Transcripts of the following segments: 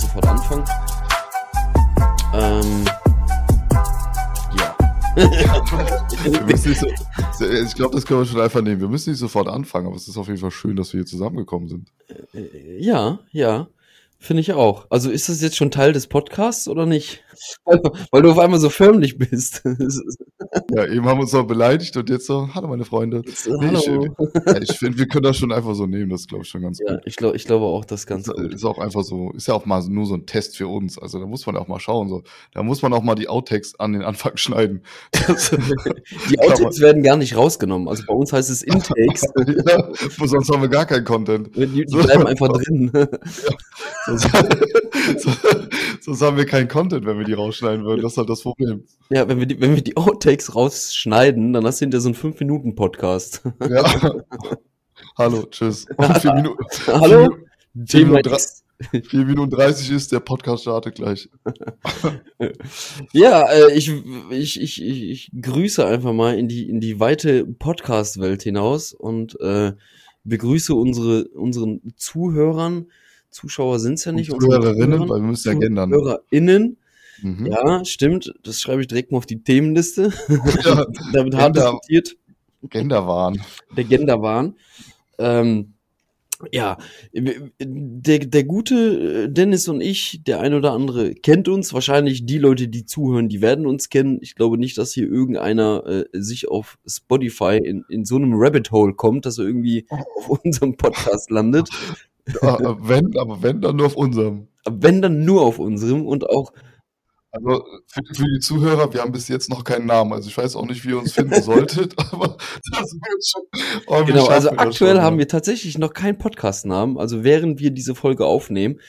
sofort anfangen. Ähm, ja. So, ich glaube, das können wir schon einfach nehmen. Wir müssen nicht sofort anfangen, aber es ist auf jeden Fall schön, dass wir hier zusammengekommen sind. Äh, ja, ja. Finde ich auch. Also ist das jetzt schon Teil des Podcasts oder nicht? Weil, weil du auf einmal so förmlich bist. Ja, eben haben wir uns noch beleidigt und jetzt so, hallo meine Freunde. Nee, ich hallo. ja, ich finde, wir können das schon einfach so nehmen, das glaube ich schon ganz Ja, gut. ich glaube ich glaube auch, das ganz Ist, gut. ist auch einfach so, ist ja auch mal nur so ein Test für uns. Also da muss man auch mal schauen. So. Da muss man auch mal die Outtakes an den Anfang schneiden. Das, Die Outtakes werden gar nicht rausgenommen. Also bei uns heißt es Intakes. ja, sonst haben wir gar keinen Content. Die, die bleiben einfach drin. Sonst, sonst, haben wir keinen Content, wenn wir die rausschneiden würden. Das ist halt das Problem. Ja, wenn wir die, wenn wir die Outtakes rausschneiden, dann hast du hinterher so einen 5-Minuten-Podcast. Ja. Hallo, tschüss. Und vier Minuten, Hallo? vier Minuten, X. vier Minuten 30 ist, der Podcast startet gleich. Ja, äh, ich, ich, ich, ich, ich grüße einfach mal in die, in die weite Podcast-Welt hinaus und äh, begrüße unsere, unseren Zuhörern. Zuschauer sind's ja nicht. Und Zuhörerinnen, weil wir müssen ja gendern. ZuhörerInnen. Mhm. Ja, stimmt. Das schreibe ich direkt mal auf die Themenliste. Ja, Damit hart Gender. diskutiert. Genderwahn. der Genderwahn. Ähm, ja, der, der gute Dennis und ich, der ein oder andere kennt uns. Wahrscheinlich die Leute, die zuhören, die werden uns kennen. Ich glaube nicht, dass hier irgendeiner äh, sich auf Spotify in, in so einem Rabbit Hole kommt, dass er irgendwie auf unserem Podcast landet. Ja, äh, wenn, aber wenn, dann nur auf unserem. Wenn dann nur auf unserem und auch Also für, für die Zuhörer, wir haben bis jetzt noch keinen Namen. Also ich weiß auch nicht, wie ihr uns finden solltet, aber das wird schon. Oh, Genau, also aktuell haben wir tatsächlich noch keinen Podcast-Namen, also während wir diese Folge aufnehmen.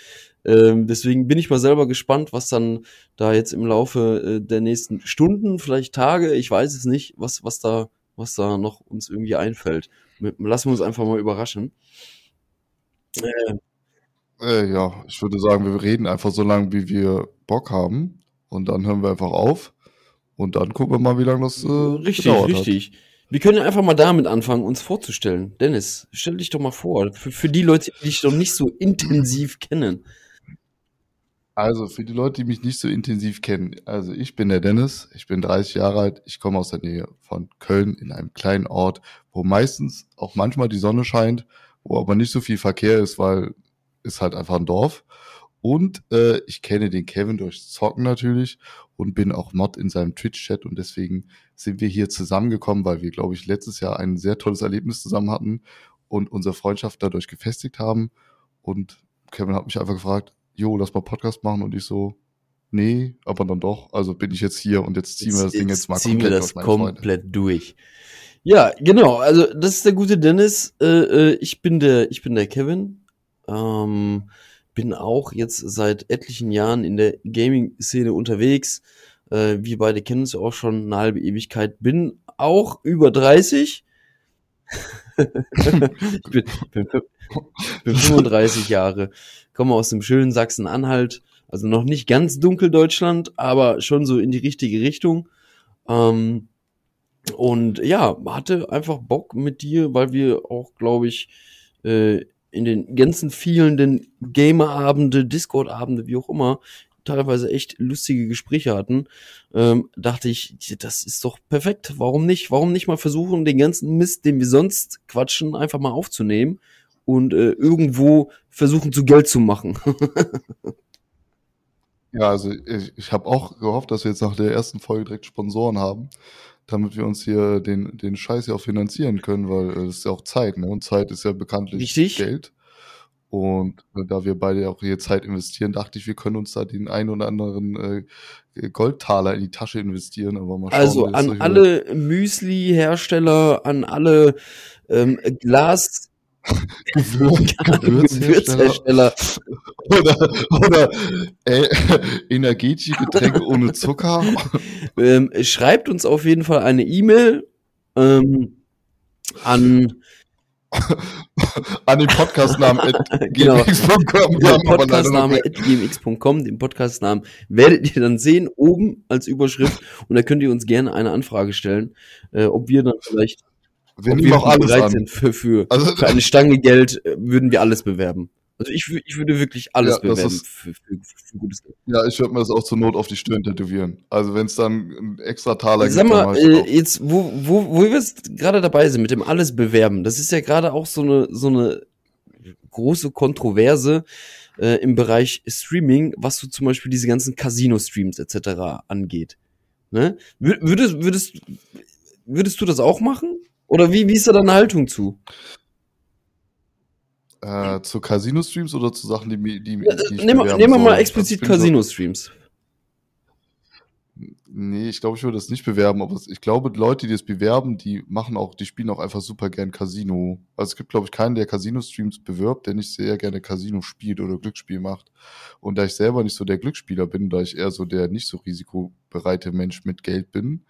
Ähm, deswegen bin ich mal selber gespannt, was dann da jetzt im Laufe äh, der nächsten Stunden, vielleicht Tage, ich weiß es nicht, was, was da, was da noch uns irgendwie einfällt. Lassen wir uns einfach mal überraschen. Äh, Äh, ja, ich würde sagen, wir reden einfach so lange, wie wir Bock haben. Und dann hören wir einfach auf. Und dann gucken wir mal, wie lange das äh, richtig, richtig. Wir können einfach mal damit anfangen, uns vorzustellen. Dennis, stell dich doch mal vor, für, für die Leute, die dich noch nicht so intensiv kennen. hat. Also für die Leute, die mich nicht so intensiv kennen. Also ich bin der Dennis, ich bin 30 Jahre alt, ich komme aus der Nähe von Köln in einem kleinen Ort, wo meistens auch manchmal die Sonne scheint, wo aber nicht so viel Verkehr ist, weil ist halt einfach ein Dorf. Und äh, ich kenne den Kevin durch Zocken natürlich und bin auch Mod in seinem Twitch-Chat und deswegen sind wir hier zusammengekommen, weil wir, glaube ich, letztes Jahr ein sehr tolles Erlebnis zusammen hatten und unsere Freundschaft dadurch gefestigt haben. Und Kevin hat mich einfach gefragt, jo, lass mal Podcast machen und ich so, nee, aber dann doch. Also bin ich jetzt hier und jetzt ziehen wir das Ding jetzt mal ziehen wir komplett das Freunde. komplett durch. Ja, genau. Also das ist der gute Dennis. Äh, äh, ich bin der, ich bin der Kevin. Ähm, bin auch jetzt seit etlichen Jahren in der Gaming-Szene unterwegs. Äh, wir beide kennen uns auch schon eine halbe Ewigkeit. Bin auch über 30. ich bin, bin, bin 35 Jahre. Komme aus dem schönen Sachsen-Anhalt. Also noch nicht ganz dunkel Deutschland, aber schon so in die richtige Richtung. Ähm, und ja, hatte einfach Bock mit dir, weil wir auch, glaube ich, äh, in den ganzen vielen den Gamer-Abende, Discord-Abende, wie auch immer, teilweise echt lustige Gespräche hatten, ähm, dachte ich, das ist doch perfekt. Warum nicht? Warum nicht mal versuchen, den ganzen Mist, den wir sonst quatschen, einfach mal aufzunehmen und äh, irgendwo versuchen, zu Geld zu machen. Ja, also ich, ich habe auch gehofft, dass wir jetzt nach der ersten Folge direkt Sponsoren haben, damit wir uns hier den, den Scheiß ja auch finanzieren können, weil äh, das ist ja auch Zeit, ne? Und Zeit ist ja bekanntlich Richtig. Geld. Und äh, da wir beide auch hier Zeit investieren, dachte ich, wir können uns da den einen oder anderen äh, Goldtaler in die Tasche investieren. Aber mal schauen, Also an alle Müsli-Hersteller, an alle ähm, Glas Gewürz, Gewürzhersteller oder, oder äh, energetische Getränke ohne Zucker. Ähm, schreibt uns auf jeden Fall eine E-Mail ähm, an An den Podcastnamen Genau. gmx.com. Noch Podcastname gmx.com. Den Podcastnamen werdet ihr dann sehen, oben als Überschrift. Und da könnt ihr uns gerne eine Anfrage stellen, äh, ob wir dann vielleicht Wir nehmen auch alles bereit an. sind für, für, Also, für eine Stange Geld, äh, würden wir alles bewerben. Also ich, ich würde wirklich alles Ja, bewerben ist- für, für, für gutes Geld. Ja, ich würde mir das auch zur Not auf die Stirn tätowieren. Also wenn es dann ein extra Taler Sag gibt, dann mal, äh, jetzt, wo, wo, wo wir jetzt gerade dabei sind mit dem alles bewerben, das ist ja gerade auch so eine, so eine große Kontroverse äh, im Bereich Streaming, was so zum Beispiel diese ganzen Casino-Streams etc. angeht. Ne? Wür- Würdest, würdest, würdest du das auch machen? Oder wie, wie ist da deine Haltung zu? Äh, zu Casino-Streams oder zu Sachen, die, mi- die, die ich Nehmen wir mal explizit Casino-Streams. Nee, ich glaube, ich würde das nicht bewerben, aber ich glaube, Leute, die das bewerben, die machen auch, die spielen auch einfach super gern Casino. Also es gibt, glaube ich, keinen, der Casino-Streams bewirbt, der nicht sehr gerne Casino spielt oder Glücksspiel macht. Und da ich selber nicht so der Glücksspieler bin, da ich eher so der nicht so risikobereite Mensch mit Geld bin,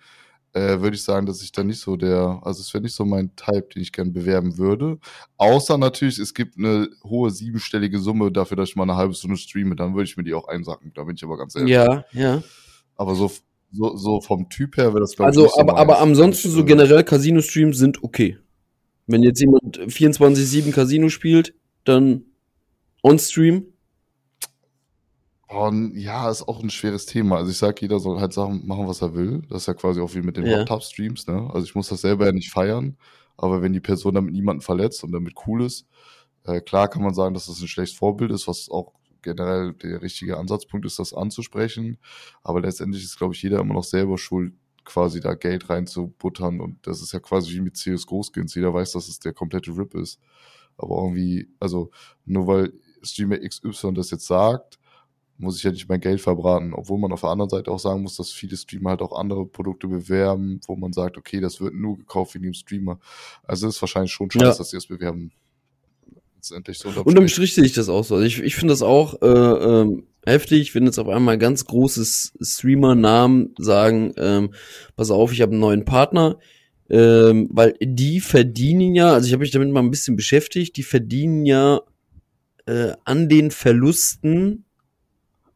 äh, würde ich sagen, dass ich da nicht so der, also es wäre nicht so mein Type, den ich gern bewerben würde. Außer natürlich, es gibt eine hohe siebenstellige Summe dafür, dass ich mal eine halbe Stunde streame, dann würde ich mir die auch einsacken. Da bin ich aber ganz ehrlich. Ja, ja. Aber so, so, so vom Typ her wäre das, glaube ich, Also, nicht so aber, aber ansonsten so äh, generell Casino-Streams sind okay. Wenn jetzt jemand 24-7 Casino spielt, dann on-stream. Und ja, ist auch ein schweres Thema. Also ich sag, jeder soll halt Sachen machen, was er will. Das ist ja quasi auch wie mit den Ja. Hot Tub Streams, ne? Also ich muss das selber ja nicht feiern, aber wenn die Person damit niemanden verletzt und damit cool ist, äh, klar kann man sagen, dass das ein schlechtes Vorbild ist, was auch generell der richtige Ansatzpunkt ist, das anzusprechen. Aber letztendlich ist, glaube ich, jeder immer noch selber schuld, quasi da Geld reinzubuttern. Und das ist ja quasi wie mit CSGO-Skins. Jeder weiß, dass es der komplette RIP ist. Aber irgendwie, also nur weil Streamer XY das jetzt sagt, muss ich ja nicht mein Geld verbraten. Obwohl man auf der anderen Seite auch sagen muss, dass viele Streamer halt auch andere Produkte bewerben, wo man sagt, okay, das wird nur gekauft wegen dem Streamer. Also ist wahrscheinlich schon scheiße, Ja. dass die es bewerben. Letztendlich so unterm. Strich sehe ich das auch so. Also ich, ich finde das auch äh, ähm, heftig, wenn jetzt auf einmal ganz großes Streamer-Namen sagen, ähm, pass auf, ich habe einen neuen Partner, ähm, weil die verdienen ja, also ich habe mich damit mal ein bisschen beschäftigt, die verdienen ja äh, an den Verlusten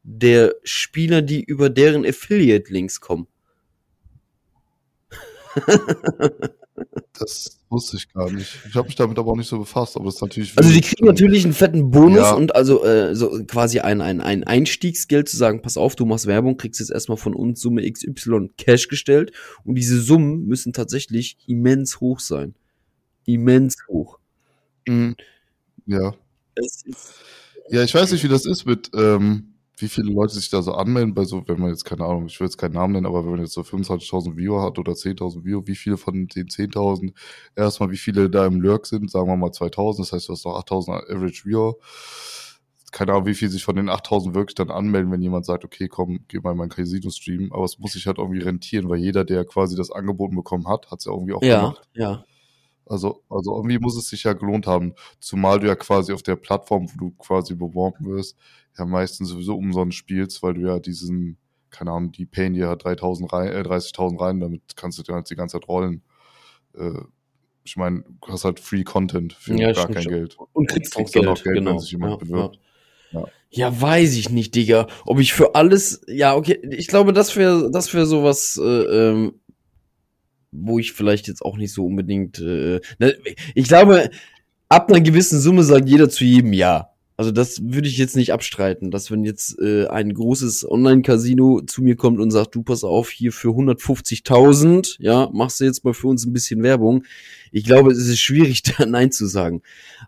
der Spieler, die über deren Affiliate-Links kommen. Das wusste ich gar nicht. Ich habe mich damit aber auch nicht so befasst, aber das ist natürlich. Also die kriegen natürlich einen fetten Bonus Ja. und also äh, so quasi ein, ein, ein Einstiegsgeld zu sagen, pass auf, du machst Werbung, kriegst jetzt erstmal von uns Summe XY Cash gestellt und diese Summen müssen tatsächlich immens hoch sein. Immens hoch. Mhm. Ja. Ja, ich weiß nicht, wie das ist mit, ähm, wie viele Leute sich da so anmelden bei so, wenn man jetzt, keine Ahnung, ich will jetzt keinen Namen nennen, aber wenn man jetzt so 25.000 Viewer hat oder 10.000 Viewer, wie viele von den 10.000, erstmal wie viele da im Lurk sind, sagen wir mal 2.000, das heißt, du hast noch 8.000 Average Viewer. Keine Ahnung, wie viel sich von den 8.000 wirklich dann anmelden, wenn jemand sagt, okay, komm, geh mal in meinen Casino-Stream, aber es muss sich halt irgendwie rentieren, weil jeder, der quasi das angeboten bekommen hat, hat es ja irgendwie auch ja, gemacht. ja. Also, also irgendwie muss es sich ja gelohnt haben. Zumal du ja quasi auf der Plattform, wo du quasi beworben wirst, ja meistens sowieso umsonst spielst, weil du ja diesen, keine Ahnung, die payen dir ja 3000 rein, äh, 30.000 rein, damit kannst du dir halt die ganze Zeit rollen. Äh, ich meine, du hast halt Free Content für Ja, gar kein schon. Geld. Und kriegst auch Kriegst dann Geld, auch Geld, wenn genau. sich jemand ja, bewirbt. Ja. Ja. ja, weiß ich nicht, Digga. Ob ich für alles, ja, okay, ich glaube, das wäre das wäre sowas, äh, ähm, wo ich vielleicht jetzt auch nicht so unbedingt, äh, ne, ich glaube, ab einer gewissen Summe sagt jeder zu jedem Ja. Also das würde ich jetzt nicht abstreiten, dass wenn jetzt äh, ein großes Online-Casino zu mir kommt und sagt, du pass auf, hier für 150.000, ja, machst du jetzt mal für uns ein bisschen Werbung. Ich glaube, es ist schwierig, da Nein zu sagen.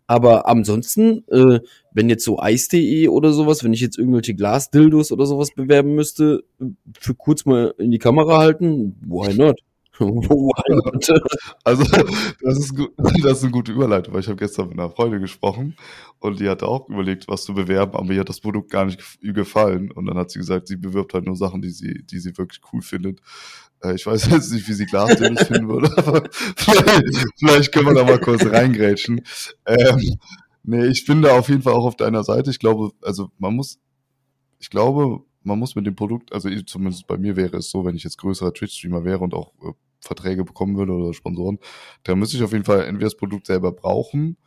Aber ansonsten, äh, wenn jetzt so Eis.de oder sowas, wenn ich jetzt irgendwelche Glasdildos oder sowas bewerben müsste, für kurz mal in die Kamera halten, why not? why not? Also, das ist, gut, das ist eine gute Überleitung, weil ich habe gestern mit einer Freundin gesprochen und die hatte auch überlegt, was zu bewerben, aber ihr hat das Produkt gar nicht gef- gefallen. Und dann hat sie gesagt, sie bewirbt halt nur Sachen, die sie, die sie wirklich cool findet. Äh, Ich weiß jetzt nicht, wie sie Glasdildos finden würde, aber vielleicht, vielleicht können wir da mal kurz reingrätschen. Ähm, nee, ich bin da auf jeden Fall auch auf deiner Seite. Ich glaube, also man muss, ich glaube, man muss mit dem Produkt, also ich, zumindest bei mir wäre es so, wenn ich jetzt größerer Twitch-Streamer wäre und auch äh, Verträge bekommen würde oder Sponsoren, dann müsste ich auf jeden Fall entweder das Produkt selber brauchen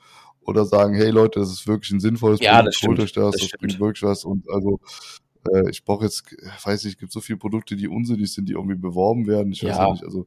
oder sagen, hey Leute, das ist wirklich ein sinnvolles Ja, Produkt, holt euch das, das das, bringt wirklich was und also äh, ich brauche jetzt, weiß ich, es gibt so viele Produkte, die unsinnig sind, die irgendwie beworben werden. Ich weiß Ja. ja nicht, also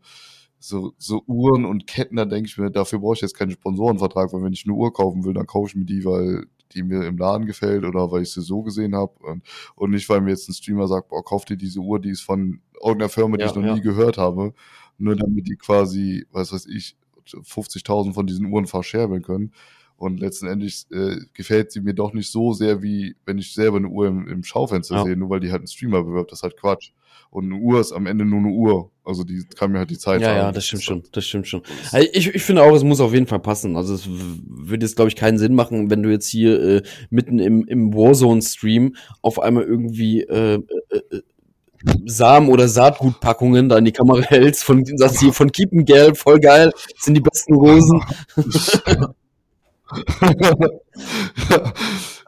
so, so Uhren und Ketten, da denke ich mir, dafür brauche ich jetzt keinen Sponsorenvertrag, weil wenn ich eine Uhr kaufen will, dann kaufe ich mir die, weil die mir im Laden gefällt oder weil ich sie so gesehen habe und, und nicht, weil mir jetzt ein Streamer sagt, boah, kauf dir diese Uhr, die ist von irgendeiner Firma, die Ja, ich noch ja. nie gehört habe, nur damit die quasi, was weiß ich, 50.000 von diesen Uhren verscherbeln können. Und letztendlich äh, gefällt sie mir doch nicht so sehr, wie wenn ich selber eine Uhr im, im Schaufenster Ja. sehe, nur weil die halt einen Streamer bewirbt. Das ist halt Quatsch. Und eine Uhr ist am Ende nur eine Uhr. Also die kann mir halt die Zeit Ja, sagen. ja, das stimmt schon, das stimmt schon. Also ich, ich finde auch, es muss auf jeden Fall passen. Also es würde jetzt, glaube ich, keinen Sinn machen, wenn du jetzt hier äh, mitten im, im Warzone-Stream auf einmal irgendwie äh, äh, äh, Samen- oder Saatgutpackungen da in die Kamera hältst von sagst hier von Keepen Gelb, voll geil, sind die besten Rosen.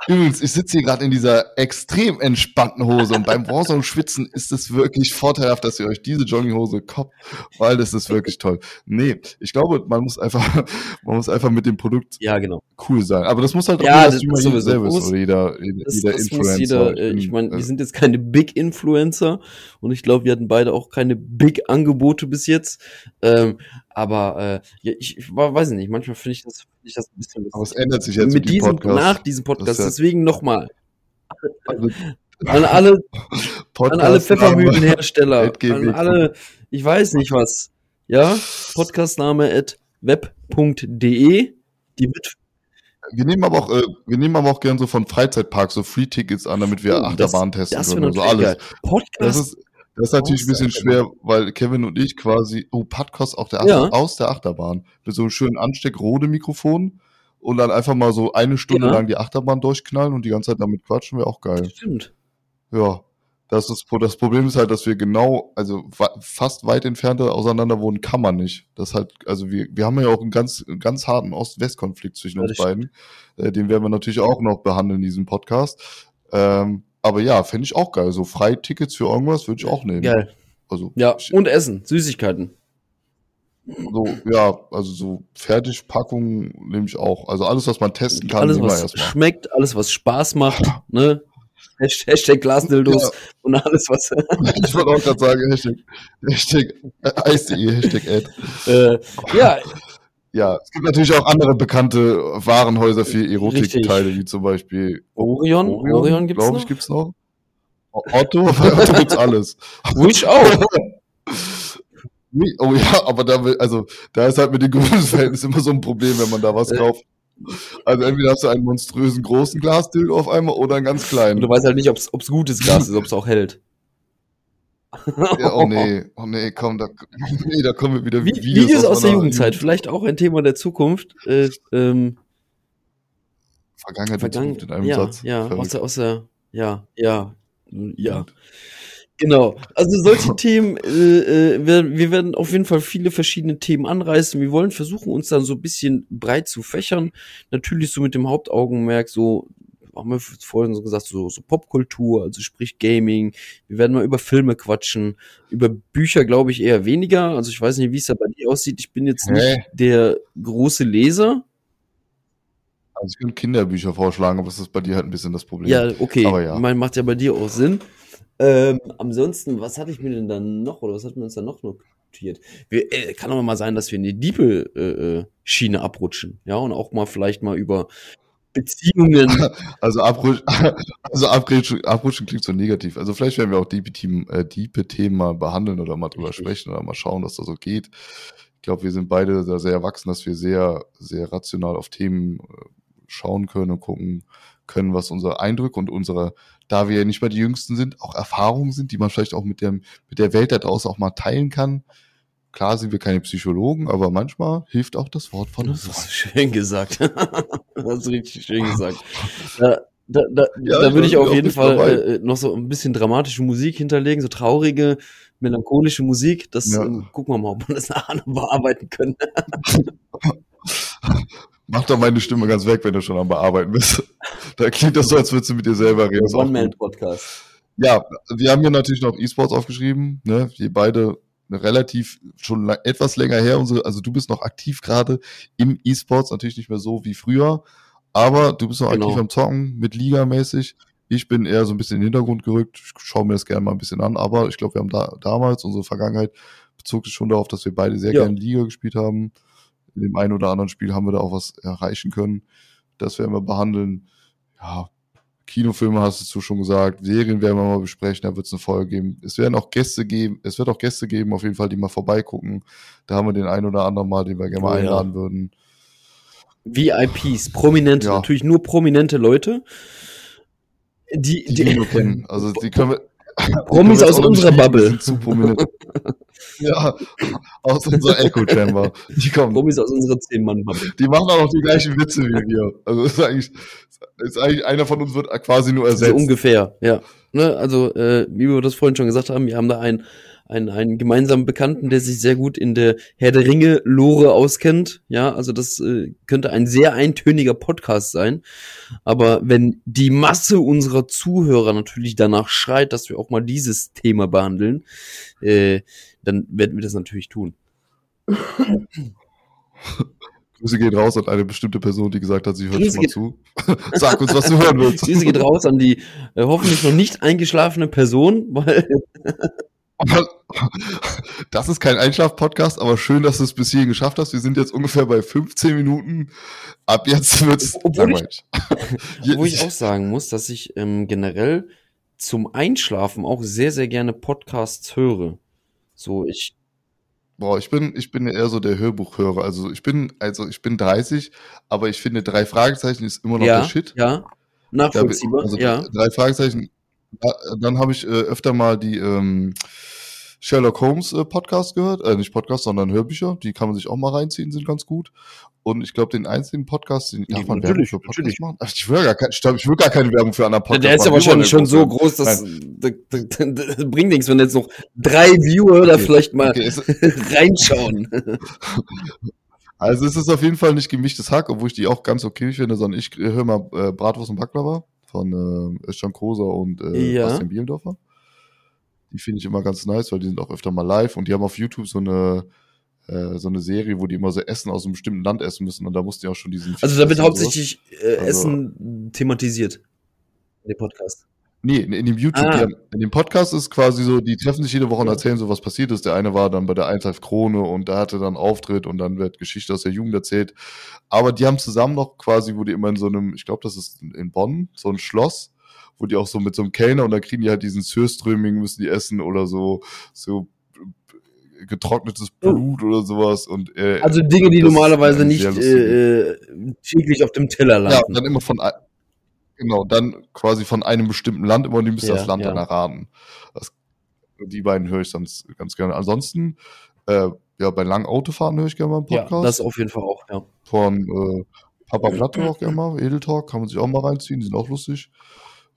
Übrigens, ich sitze hier gerade in dieser extrem entspannten Hose und beim Warzone schwitzen ist es wirklich vorteilhaft, dass ihr euch diese Jogginghose kauft, weil das ist wirklich toll. Nee, ich glaube, man muss einfach, man muss einfach mit dem Produkt Ja, genau. cool sein. Aber das muss halt auch Ja, jeder Streamer das jeder ist oder jeder, Das, jeder das Influencer. jeder, äh, ich bin, meine, wir sind jetzt keine Big Influencer und ich glaube, wir hatten beide auch keine Big Angebote bis jetzt. Ähm, aber äh, ja, ich, ich weiß nicht, manchmal finde ich das, ich das ein bisschen aber es ändert sich jetzt mit diesem, Podcast. nach diesem Podcast. Das ja- Deswegen nochmal Also, an alle, an alle Pfeffermühlenhersteller, an alle, ich weiß nicht was, ja, Podcastname at web.de, die wird Wir nehmen aber auch, äh, wir nehmen aber auch gern so von Freizeitparks so Free-Tickets an, damit wir Oh, das- Achterbahn testen das können. Also natürlich alles. Podcast, Das ist, das ist natürlich ein bisschen der schwer, weil Kevin und ich quasi, oh, Podcast auch der Ja. aus der Achterbahn. Mit so einem schönen Ansteck-Rode-Mikrofon und dann einfach mal so eine Stunde Ja. lang die Achterbahn durchknallen und die ganze Zeit damit quatschen, wäre auch geil. stimmt. Ja. Das, ist, das Problem ist halt, dass wir genau, also fast weit entfernte auseinander wohnen, kann man nicht. Das halt, also wir, wir haben ja auch einen ganz, einen ganz harten Ost-West-Konflikt zwischen Ja, uns beiden. Äh, den werden wir natürlich auch noch behandeln in diesem Podcast. Ähm, aber ja, fände ich auch geil. So Freitickets für irgendwas würde ich auch nehmen. Geil. Also, Ja, ich, und Essen, Süßigkeiten. so, ja, also so Fertigpackungen nehme ich auch. Also alles, was man testen kann, alles, was schmeckt, alles, was Spaß macht, ne? Hashtag, Hashtag Glasdildos Ja. und alles, was, Ich wollte auch gerade sagen, Hashtag, Hashtag, äh, Eis.de, Hashtag Ad. äh, ja, Ja, es gibt natürlich auch andere bekannte Warenhäuser für Erotikteile, wie zum Beispiel Orion, Orion, gibt's glaube ich, gibt's noch. Otto, bei Otto gibt's alles. Wish auch. Oh ja, aber da also da ist halt mit dem Größenverhältnis immer so ein Problem, wenn man da was Äh. kauft. Also entweder hast du einen monströsen großen Glasdildo auf einmal oder einen ganz Und kleinen. du weißt halt nicht, ob's, ob's gutes Glas ist, ob's auch hält. Ja, oh nee, oh nee, komm, da, nee, da kommen wir wieder Wie, Videos Videos aus der meiner Jugendzeit, Jugend- vielleicht auch ein Thema der Zukunft. Äh, ähm, Vergangenheit und vergangen, Zukunft in einem ja, Satz. ja, aus Verrückt. der, aus der, ja, ja, ja. Genau. Also solche Themen, äh, äh, wir, wir werden auf jeden Fall viele verschiedene Themen anreißen. Wir wollen versuchen, uns dann so ein bisschen breit zu fächern. Natürlich so mit dem Hauptaugenmerk, so haben wir vorhin so gesagt, so, so Popkultur, also sprich Gaming. Wir werden mal über Filme quatschen. Über Bücher glaube ich eher weniger. Also ich weiß nicht, wie es da bei dir aussieht. Ich bin jetzt Hä? nicht der große Leser. Also ich könnte Kinderbücher vorschlagen, aber das ist bei dir halt ein bisschen das Problem. Ja, okay. Aber ja. Mein macht ja bei dir auch Sinn. Ähm, ansonsten, was hatte ich mir denn dann noch oder was hatten wir uns dann noch notiert? Wir, äh, kann aber mal sein, dass wir in die Diepe äh, äh, Schiene abrutschen, ja, und auch mal vielleicht mal über Beziehungen. Also, Abrutsch, also abrutschen, abrutschen klingt so negativ. Also vielleicht werden wir auch diepe Themen, äh, diepe Themen mal behandeln oder mal drüber sprechen oder mal schauen, was da so geht. Ich glaube, wir sind beide da sehr erwachsen, dass wir sehr, sehr rational auf Themen äh, schauen können und gucken können, was unsere Eindrücke und unsere, da wir ja nicht mehr die Jüngsten sind, auch Erfahrungen sind, die man vielleicht auch mit dem, mit der Welt da draußen auch mal teilen kann. Klar sind wir keine Psychologen, aber manchmal hilft auch das Wort von einem Das hast du schön gesagt. das du richtig schön gesagt. Da, da, da, Ja, da würde ich auf jeden Fall dabei. äh, noch so ein bisschen dramatische Musik hinterlegen, so traurige, melancholische Musik. Das Ja. ähm, gucken wir mal, ob wir das nachher noch bearbeiten können. Mach doch meine Stimme ganz weg, wenn du schon am Bearbeiten bist. Da klingt das so, als würdest du mit dir selber reden. Ist. One-Man-Podcast. Ja, wir haben hier natürlich noch E-Sports aufgeschrieben. Ne? Wir beide relativ schon etwas länger her. Unsere, also du bist noch aktiv gerade im E-Sports, natürlich nicht mehr so wie früher, aber du bist noch Genau. aktiv am Zocken mit Liga-mäßig. Ich bin eher so ein bisschen in den Hintergrund gerückt. Ich schaue mir das gerne mal ein bisschen an, aber ich glaube, wir haben da damals, unsere Vergangenheit, bezog sich schon darauf, dass wir beide sehr Ja. gerne Liga gespielt haben. In dem einen oder anderen Spiel haben wir da auch was erreichen können. Das werden wir behandeln. ja, Kinofilme hast du schon gesagt, Serien werden wir mal besprechen, da wird es eine Folge geben. Es werden auch Gäste geben, es wird auch Gäste geben, auf jeden Fall, die mal vorbeigucken. Da haben wir den einen oder anderen mal, den wir gerne mal Oh ja. einladen würden. VIPs, prominente, Ja. natürlich nur prominente Leute. Die, Die, die, nur kennen. Also die können wir. Promis die aus unserer lieben, die Bubble. sind Zu prominent. ja, aus unserer Echo Chamber. Die kommen. Promis aus unserer Zehn-Mann-Bubble. Die machen auch noch die gleichen Witze wie wir. Also ist eigentlich, ist eigentlich einer von uns wird quasi nur ersetzt. So ungefähr, ja. Ne, also, äh, wie wir das vorhin schon gesagt haben, wir haben da einen, einen, einen gemeinsamen Bekannten, der sich sehr gut in der Herr der Ringe-Lore auskennt. Ja, also das äh, könnte ein sehr eintöniger Podcast sein. Aber wenn die Masse unserer Zuhörer natürlich danach schreit, dass wir auch mal dieses Thema behandeln, äh, dann werden wir das natürlich tun. Grüße gehen raus an eine bestimmte Person, die gesagt hat, sie hört Grüße schon mal zu. Sag uns, was du hören willst. Diese geht raus an die äh, hoffentlich noch nicht eingeschlafene Person, weil Das ist kein Einschlaf-Podcast, aber schön, dass du es bis hierhin geschafft hast. Wir sind jetzt ungefähr bei 15 Minuten. Ab jetzt Obwohl ich- langweilig. Wo ich auch sagen muss, dass ich ähm, generell zum Einschlafen auch sehr, sehr gerne Podcasts höre. So, ich, Boah, ich bin, ich bin eher so der Hörbuchhörer. Also ich bin, also ich bin 30, aber ich finde drei Fragezeichen ist immer noch ja, der Shit. ja, nachvollziehbar, also ja. Drei Fragezeichen. Da, dann habe ich äh, öfter mal die ähm, Sherlock Holmes äh, Podcast gehört. Äh, nicht Podcast, sondern Hörbücher. Die kann man sich auch mal reinziehen, sind ganz gut. Und ich glaube, den einzigen Podcast, den Ja, darf man natürlich, Werbung für Podcast natürlich. machen. Ach, ich will gar kein, ich, glaub, ich will gar keine Werbung für anderen Der, Podcast der ist ja wahrscheinlich schon so groß, dass das, bringt nichts, wenn jetzt noch drei Viewer da Okay, vielleicht mal Okay, reinschauen. also es ist auf jeden Fall nicht gemischtes Hack, obwohl ich die auch ganz okay finde, sondern ich höre mal äh, Bratwurst und Baklava von äh, Özcan Kosa und äh, Ja. Bastian Bielendorfer. Die finde ich immer ganz nice, weil die sind auch öfter mal live und die haben auf YouTube so eine äh, so eine Serie, wo die immer so Essen aus einem bestimmten Land essen müssen und da mussten die auch schon diesen Also da wird hauptsächlich äh, Also- Essen thematisiert. In dem Podcast. Nee, in, dem YouTube, Ah. haben, in dem Podcast ist quasi so, die treffen sich jede Woche und Ja. erzählen so, was passiert ist. Der eine war dann bei der Einzelf Krone und da hatte dann Auftritt und dann wird Geschichte aus der Jugend erzählt. Aber die haben zusammen noch quasi, wo die immer in so einem, ich glaube, das ist in Bonn, so ein Schloss, wo die auch so mit so einem Kellner und da kriegen die halt diesen Sürströming, müssen die essen oder so, so getrocknetes Blut oder sowas und äh, Also Dinge, die normalerweise nicht äh, äh, täglich auf dem Teller Ja, landen. und dann immer von, genau, dann quasi von einem bestimmten Land immer und die müssen Ja, das Land ja. dann erraten. Das, die beiden höre ich sonst ganz gerne. Ansonsten, äh, ja, bei langen Autofahren höre ich gerne mal einen ja, Podcast. das auf jeden Fall auch, ja. von äh, Papa Platte auch gerne mal, Edeltalk, kann man sich auch mal reinziehen, die sind auch lustig.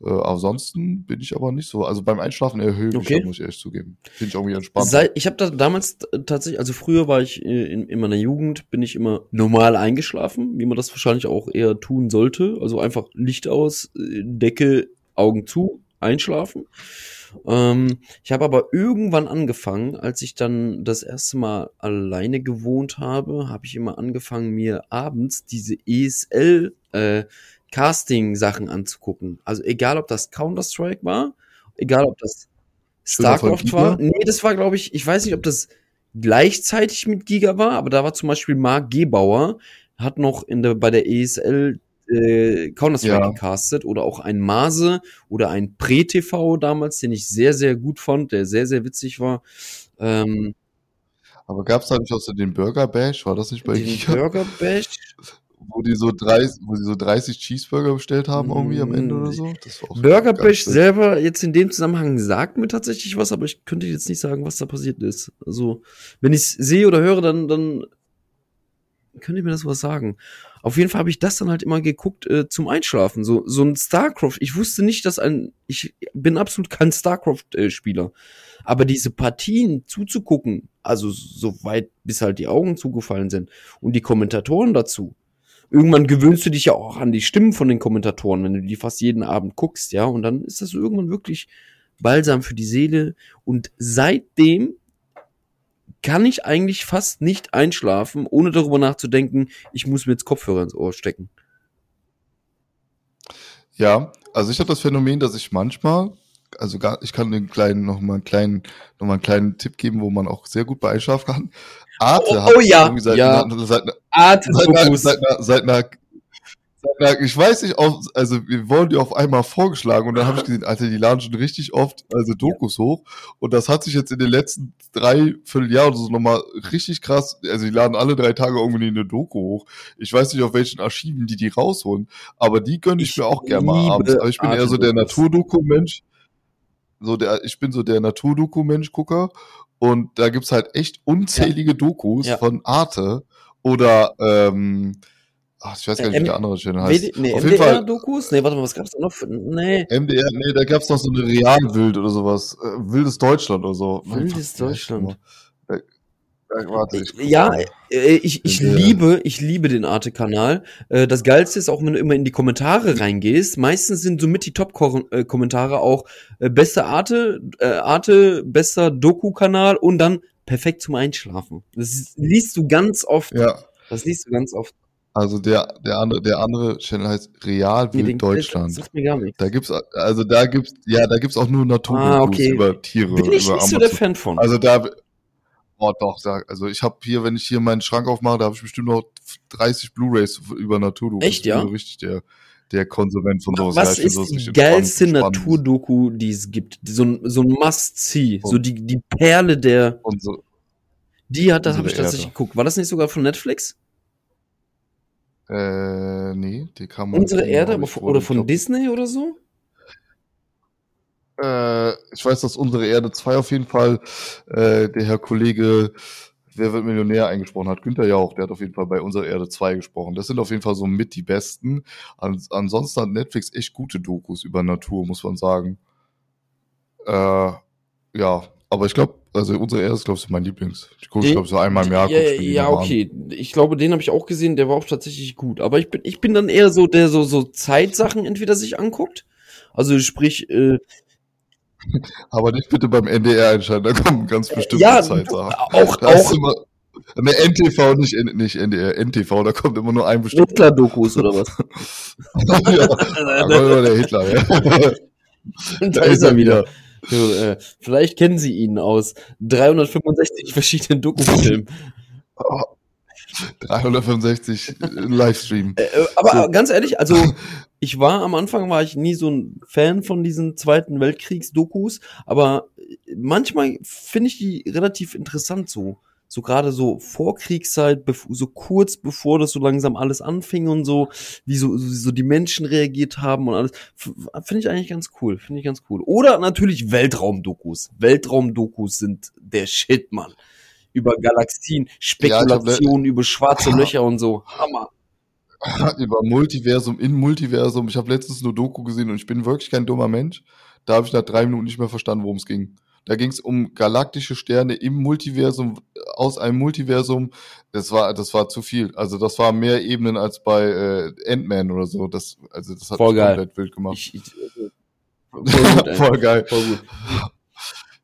Äh, ansonsten bin ich aber nicht so. Also beim Einschlafen eher höre Okay. ich, muss ich ehrlich zugeben. Finde ich irgendwie entspannt. Seit, ich habe da damals tatsächlich, also früher war ich äh, in, in meiner Jugend, bin ich immer normal eingeschlafen, wie man das wahrscheinlich auch eher tun sollte. Also einfach Licht aus, äh, Decke, Augen zu, einschlafen. Ähm, ich habe aber irgendwann angefangen, als ich dann das erste Mal alleine gewohnt habe, habe ich immer angefangen, mir abends diese ESL äh, Casting-Sachen anzugucken. Also egal, ob das Counter-Strike war, egal, ob das StarCraft war. Nee, das war, glaube ich, ich weiß nicht, ob das gleichzeitig mit Giga war, aber da war zum Beispiel Mark Gebauer, hat noch in der, bei der ESL äh, Counter-Strike Ja. gecastet oder auch ein Mase oder ein Pre-TV damals, den ich sehr, sehr gut fand, der sehr, sehr witzig war. Ähm, aber gab es da nicht auch so den Burger Bash? War das nicht bei den Giga? Burger Bash. Wo die so 30, wo die so 30 Cheeseburger bestellt haben irgendwie am Ende Mm, oder so? War auch Burger Bash selber jetzt in dem Zusammenhang sagt mir tatsächlich was, aber ich könnte jetzt nicht sagen, was da passiert ist. Also, wenn ich es sehe oder höre, dann, dann könnte mir das was sagen. Auf jeden Fall habe ich das dann halt immer geguckt äh, zum Einschlafen. So, so ein StarCraft. Ich wusste nicht, dass ein. Ich bin absolut kein StarCraft-Spieler. Aber diese Partien zuzugucken, also so weit, bis halt die Augen zugefallen sind und die Kommentatoren dazu. Irgendwann gewöhnst du dich ja auch an die Stimmen von den Kommentatoren, wenn du die fast jeden Abend guckst, ja. Und dann ist das irgendwann wirklich balsam für die Seele. Und seitdem kann ich eigentlich fast nicht einschlafen, ohne darüber nachzudenken, ich muss mir jetzt Kopfhörer ins Ohr stecken. Ja, also ich habe das Phänomen, dass ich manchmal, also gar, ich kann den kleinen noch mal einen kleinen, noch mal einen kleinen Tipp geben, wo man auch sehr gut bei einschlafen kann. Arte Oh, hat oh ja, seit, ja. einer, seit, einer- seit, einer, Atemfokus. seit, einer, seit einer Ich weiß nicht, auf, also wir wurden die auf einmal vorgeschlagen und dann habe ich gesehen, Alter, die laden schon richtig oft also Dokus ja. hoch und das hat sich jetzt in den letzten drei Vierteljahren oder so nochmal richtig krass, also die laden alle drei Tage irgendwie eine Doku hoch. Ich weiß nicht, auf welchen Archiven die die rausholen, aber die gönne ich, ich mir auch gerne mal abends. Aber ich bin eher so der Naturdoku-Mensch. So der, ich bin so der Naturdoku-Mensch-Gucker und da gibt's halt echt unzählige ja. Dokus ja. von Arte oder ähm, Ach, ich weiß gar nicht, wie der andere Channel heißt. Nee, Auf MDR-Dokus? Nee, warte mal, was gab's da noch? Nee. MDR, nee, da gab's noch so eine Realwild oder sowas. Äh, Wildes Deutschland oder so. Wildes Deutschland. Äh, ich ja, äh, ich, ich liebe, ich liebe den Arte-Kanal. Äh, das Geilste ist auch, wenn du immer in die Kommentare reingehst. Meistens sind somit die Top-Kommentare auch äh, beste Arte, äh, Arte, bester Doku-Kanal und dann perfekt zum Einschlafen. Das liest du ganz oft. Ja. Das liest du ganz oft. Also der, der andere, der andere Channel heißt Real Wild nee, Deutschland. Das sagt mir gar nichts. Da gibt's, also da gibt's, ja, da gibt's auch nur Natur ah, okay. über Tiere. Bin ich nicht so der Fan von. Also da, oh doch, sag, also ich habe hier, wenn ich hier meinen Schrank aufmache, da habe ich bestimmt noch 30 Blu-rays über Naturdokus. Echt, ja? So richtig der, der Konsument von sowas. Was ja, ist die geilste Naturdoku, die es gibt? So ein, so ein Must-See, so die, die Perle der, so, die hat, das habe ich tatsächlich geguckt. War das nicht sogar von Netflix? Äh, nee, die kam Unsere Erde, oder von Disney oder so? Äh, ich weiß, dass unsere Erde 2 auf jeden Fall äh, der Herr Kollege Wer wird Millionär eingesprochen hat, Günther Jauch, der hat auf jeden Fall bei unserer Erde 2 gesprochen. Das sind auf jeden Fall so mit die besten. An, ansonsten hat Netflix echt gute Dokus über Natur, muss man sagen. Äh, ja, aber ich glaube, also unsere Erde ist, glaube ich, mein Lieblings. Ich gucke, glaube so einmal im Jahr. Ja, ja okay. An. Ich glaube, den habe ich auch gesehen, der war auch tatsächlich gut. Aber ich bin, ich bin dann eher so, der so, so Zeitsachen entweder sich anguckt. Also sprich, äh, aber nicht bitte beim NDR entscheiden, da kommen ganz bestimmte ja, Zeitsachen. Auch, da auch. Immer, ne, NTV, nicht, nicht NDR, NTV, da kommt immer nur ein bestimmter. Hitler-Dokus oder was? ja, da kommt immer der Hitler, ja. da ist er wieder. So, äh, vielleicht kennen Sie ihn aus 365 verschiedenen Dokufilmen. 365 Livestream. Äh, äh, aber so. ganz ehrlich, also ich war am Anfang war ich nie so ein Fan von diesen Zweiten Weltkriegs-Dokus, aber manchmal finde ich die relativ interessant so so gerade so Vorkriegszeit, so kurz bevor das so langsam alles anfing und so, wie so, so die Menschen reagiert haben und alles, finde ich eigentlich ganz cool, finde ich ganz cool. Oder natürlich Weltraumdokus. Weltraumdokus sind der Shit, Mann. Über Galaxien, Spekulationen ja, über schwarze Löcher und so. Hammer. Über Multiversum, in Multiversum. Ich habe letztens nur Doku gesehen und ich bin wirklich kein dummer Mensch. Da habe ich nach drei Minuten nicht mehr verstanden, worum es ging. Da ging es um galaktische Sterne im Multiversum, aus einem Multiversum. Das war, das war zu viel. Also das war mehr Ebenen als bei äh, Ant-Man oder so. Das, also das hat Voll mich geil. komplett wild gemacht. Ich, ich, voll, gut, voll geil. Voll gut.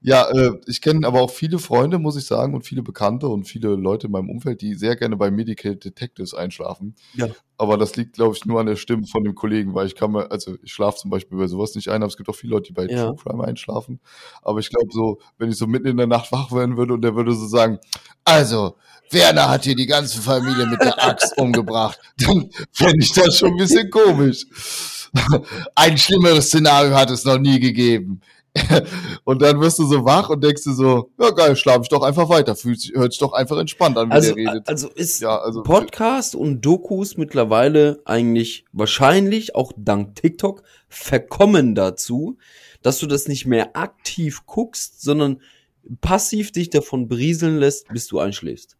Ja, äh, ich kenne aber auch viele Freunde, muss ich sagen, und viele Bekannte und viele Leute in meinem Umfeld, die sehr gerne bei Medical Detectives einschlafen. Ja. Aber das liegt, glaube ich, nur an der Stimme von dem Kollegen, weil ich kann mir, also ich schlafe zum Beispiel bei sowas nicht ein, aber es gibt auch viele Leute, die bei ja. True Crime einschlafen. Aber ich glaube so, wenn ich so mitten in der Nacht wach werden würde und der würde so sagen, also, Werner hat hier die ganze Familie mit der Axt umgebracht, dann fände ich das schon ein bisschen komisch. Ein schlimmeres Szenario hat es noch nie gegeben. und dann wirst du so wach und denkst du so, ja geil, schlaf ich doch einfach weiter, fühlt sich, hört sich doch einfach entspannt an, wie also, der redet. Also ist ja, also, Podcast und Dokus mittlerweile eigentlich wahrscheinlich auch dank TikTok verkommen dazu, dass du das nicht mehr aktiv guckst, sondern passiv dich davon berieseln lässt, bis du einschläfst.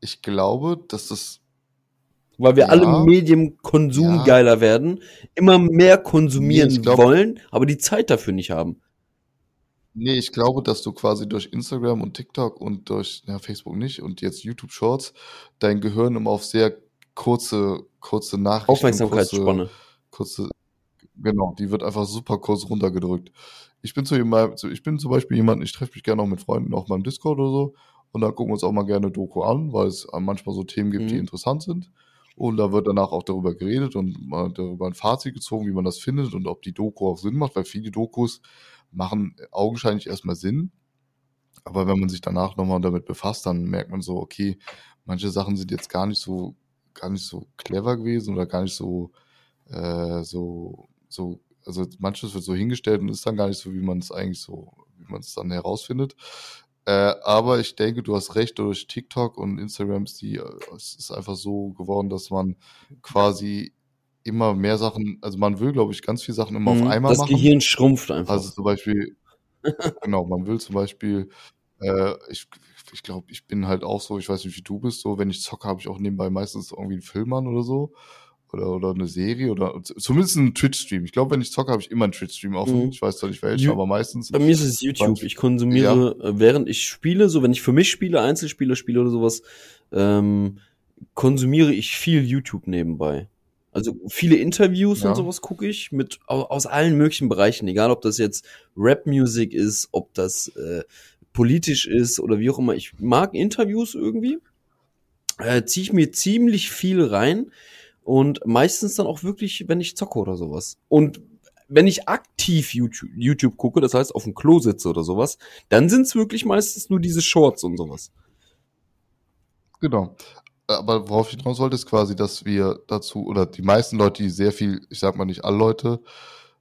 Ich glaube, dass das weil wir ja. alle Medienkonsum ja. geiler werden, immer mehr konsumieren nee, glaub, wollen, aber die Zeit dafür nicht haben. Nee, ich glaube, dass du quasi durch Instagram und TikTok und durch ja, Facebook nicht und jetzt YouTube Shorts dein Gehirn immer auf sehr kurze, kurze Nachrichten. Aufmerksamkeitsspanne. Kurze, kurze, genau, die wird einfach super kurz runtergedrückt. Ich bin, zu jemand, ich bin zum Beispiel jemand, ich treffe mich gerne auch mit Freunden, auch beim Discord oder so. Und dann gucken wir uns auch mal gerne Doku an, weil es manchmal so Themen gibt, mhm. die interessant sind. Und da wird danach auch darüber geredet und darüber ein Fazit gezogen, wie man das findet und ob die Doku auch Sinn macht, weil viele Dokus machen augenscheinlich erstmal Sinn. Aber wenn man sich danach nochmal damit befasst, dann merkt man so, okay, manche Sachen sind jetzt gar nicht so gar nicht so clever gewesen oder gar nicht so, äh, so, so, also manches wird so hingestellt und ist dann gar nicht so, wie man es eigentlich so, wie man es dann herausfindet. Äh, aber ich denke, du hast recht, durch TikTok und Instagram ist die, äh, es ist einfach so geworden, dass man quasi immer mehr Sachen, also man will, glaube ich, ganz viele Sachen immer Mhm. auf einmal Das machen. Gehirn schrumpft einfach. Also zum Beispiel, genau, man will zum Beispiel, äh, ich, ich glaube, ich bin halt auch so, ich weiß nicht, wie du bist, so, wenn ich zocke, habe ich auch nebenbei meistens irgendwie einen Film an oder so. Oder, oder eine Serie oder zumindest einen Twitch-Stream. Ich glaube, wenn ich zocke, habe ich immer einen Twitch-Stream offen. Mhm. Ich weiß zwar nicht welchen, aber meistens. Bei mir ist es YouTube. Ich konsumiere, äh, während ich spiele, so wenn ich für mich spiele, Einzelspieler spiele oder sowas, ähm, konsumiere ich viel YouTube nebenbei. Also viele Interviews Ja. und sowas gucke ich mit au- aus allen möglichen Bereichen, egal ob das jetzt Rap-Music ist, ob das äh, politisch ist oder wie auch immer. Ich mag Interviews irgendwie, äh, ziehe ich mir ziemlich viel rein und meistens dann auch wirklich, wenn ich zocke oder sowas. Und wenn ich aktiv YouTube, YouTube gucke, das heißt auf dem Klo sitze oder sowas, dann sind es wirklich meistens nur diese Shorts und sowas. Genau. Aber worauf ich hinaus wollte, ist quasi, dass wir dazu, oder die meisten Leute, die sehr viel, ich sag mal nicht alle Leute,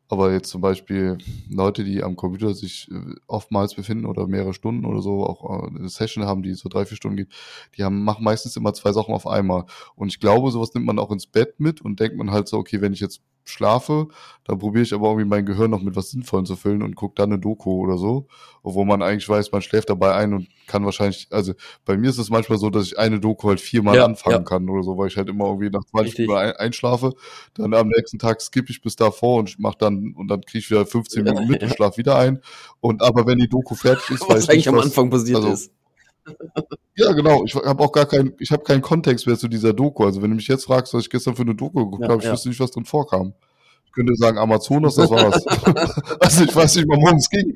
aber jetzt zum Beispiel Leute, die am Computer sich äh, oftmals befinden oder mehrere Stunden oder so, auch äh, eine Session haben, die so drei, vier Stunden geht, die haben, machen meistens immer zwei Sachen auf einmal. Und ich glaube, sowas nimmt man auch ins Bett mit und denkt man halt so, okay, wenn ich jetzt schlafe, dann probiere ich aber irgendwie mein Gehirn noch mit was Sinnvollem zu füllen und gucke dann eine Doku oder so, obwohl man eigentlich weiß, man schläft dabei ein und kann wahrscheinlich, also bei mir ist es manchmal so, dass ich eine Doku halt viermal Ja, anfangen ja. kann oder so, weil ich halt immer irgendwie nach 20 Richtig. Minuten ein, einschlafe, dann am nächsten Tag skippe ich bis davor und mach dann und dann kriege ich wieder 15 Ja, Minuten mit und ja. schlaf wieder ein und aber wenn die Doku fertig ist, weiß Was ich eigentlich nicht, am was, Anfang passiert also, ist. Ja, genau. Ich habe auch gar keinen, ich habe keinen Kontext mehr zu dieser Doku. Also wenn du mich jetzt fragst, was ich gestern für eine Doku geguckt Ja, habe, ich ja. wüsste nicht, was drin vorkam. Ich könnte sagen, Amazonas, das war's. also ich weiß nicht mal, worum es ging.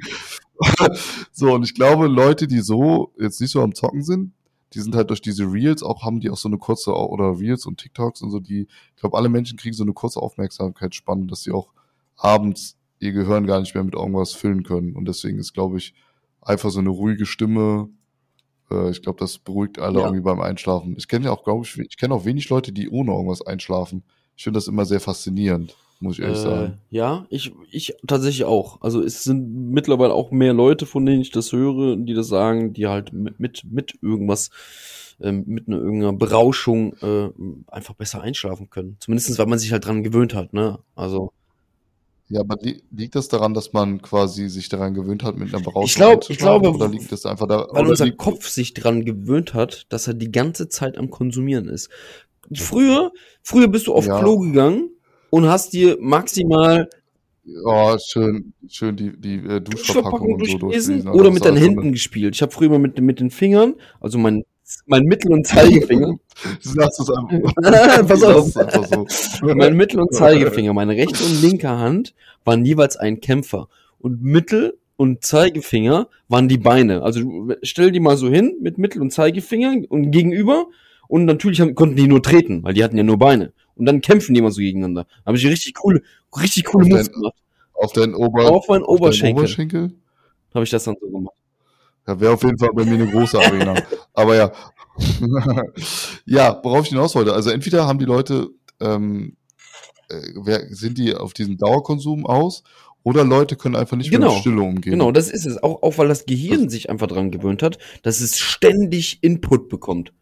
so, und ich glaube, Leute, die so jetzt nicht so am Zocken sind, die sind halt durch diese Reels auch, haben die auch so eine kurze, oder Reels und TikToks und so, die, ich glaube, alle Menschen kriegen so eine kurze Aufmerksamkeitsspanne, dass sie auch abends ihr Gehirn gar nicht mehr mit irgendwas füllen können. Und deswegen ist, glaube ich, einfach so eine ruhige Stimme, äh, ich glaube, das beruhigt alle Ja. irgendwie beim Einschlafen. Ich kenne ja auch, glaube ich, ich kenne auch wenig Leute, die ohne irgendwas einschlafen. Ich finde das immer sehr faszinierend, muss ich ehrlich Äh, sagen. ja, ich, ich tatsächlich auch. Also es sind mittlerweile auch mehr Leute, von denen ich das höre, die das sagen, die halt mit, mit, mit irgendwas, ähm, mit einer irgendeiner Berauschung äh, einfach besser einschlafen können. Zumindestens, weil man sich halt dran gewöhnt hat, ne? Also. Ja, aber li liegt das daran, dass man quasi sich daran gewöhnt hat, mit einer Berauschung Ich glaub- ich glaube, oder liegt das einfach da, Weil unser Kopf sich dran gewöhnt hat, dass er die ganze Zeit am Konsumieren ist. Früher, früher bist du auf Ja. Klo gegangen und hast dir maximal oh, schön, schön die, die äh, Duschverpackung Duschverpackung und so durchgelesen durchlesen. oder mit deinen Händen gespielt. Ich habe früher mal mit, mit den Fingern, also mein, mein Mittel- und Zeigefinger, sagst es einfach. Pass auf. einfach so. mein Mittel- und Zeigefinger, meine rechte und linke Hand waren jeweils ein Kämpfer. Und Mittel- und Zeigefinger waren die Beine. Also stell die mal so hin mit Mittel- und Zeigefinger und gegenüber. Und natürlich haben, konnten die nur treten, weil die hatten ja nur Beine. Und dann kämpfen die immer so gegeneinander. Habe ich richtig coole, richtig coole Auf Moves gemacht. Auf deinen Ober Auf meinen auf Oberschenkel Oberschenkel? habe ich das dann so gemacht. Ja, wäre auf jeden Fall bei mir eine große Arena. Aber ja. ja, worauf ich hinaus wollte. Also entweder haben die Leute, ähm, äh, wer, sind die auf diesen Dauerkonsum aus oder Leute können einfach nicht Genau. mit Stille umgehen. Genau, das ist es. Auch, auch weil das Gehirn sich einfach dran gewöhnt hat, dass es ständig Input bekommt.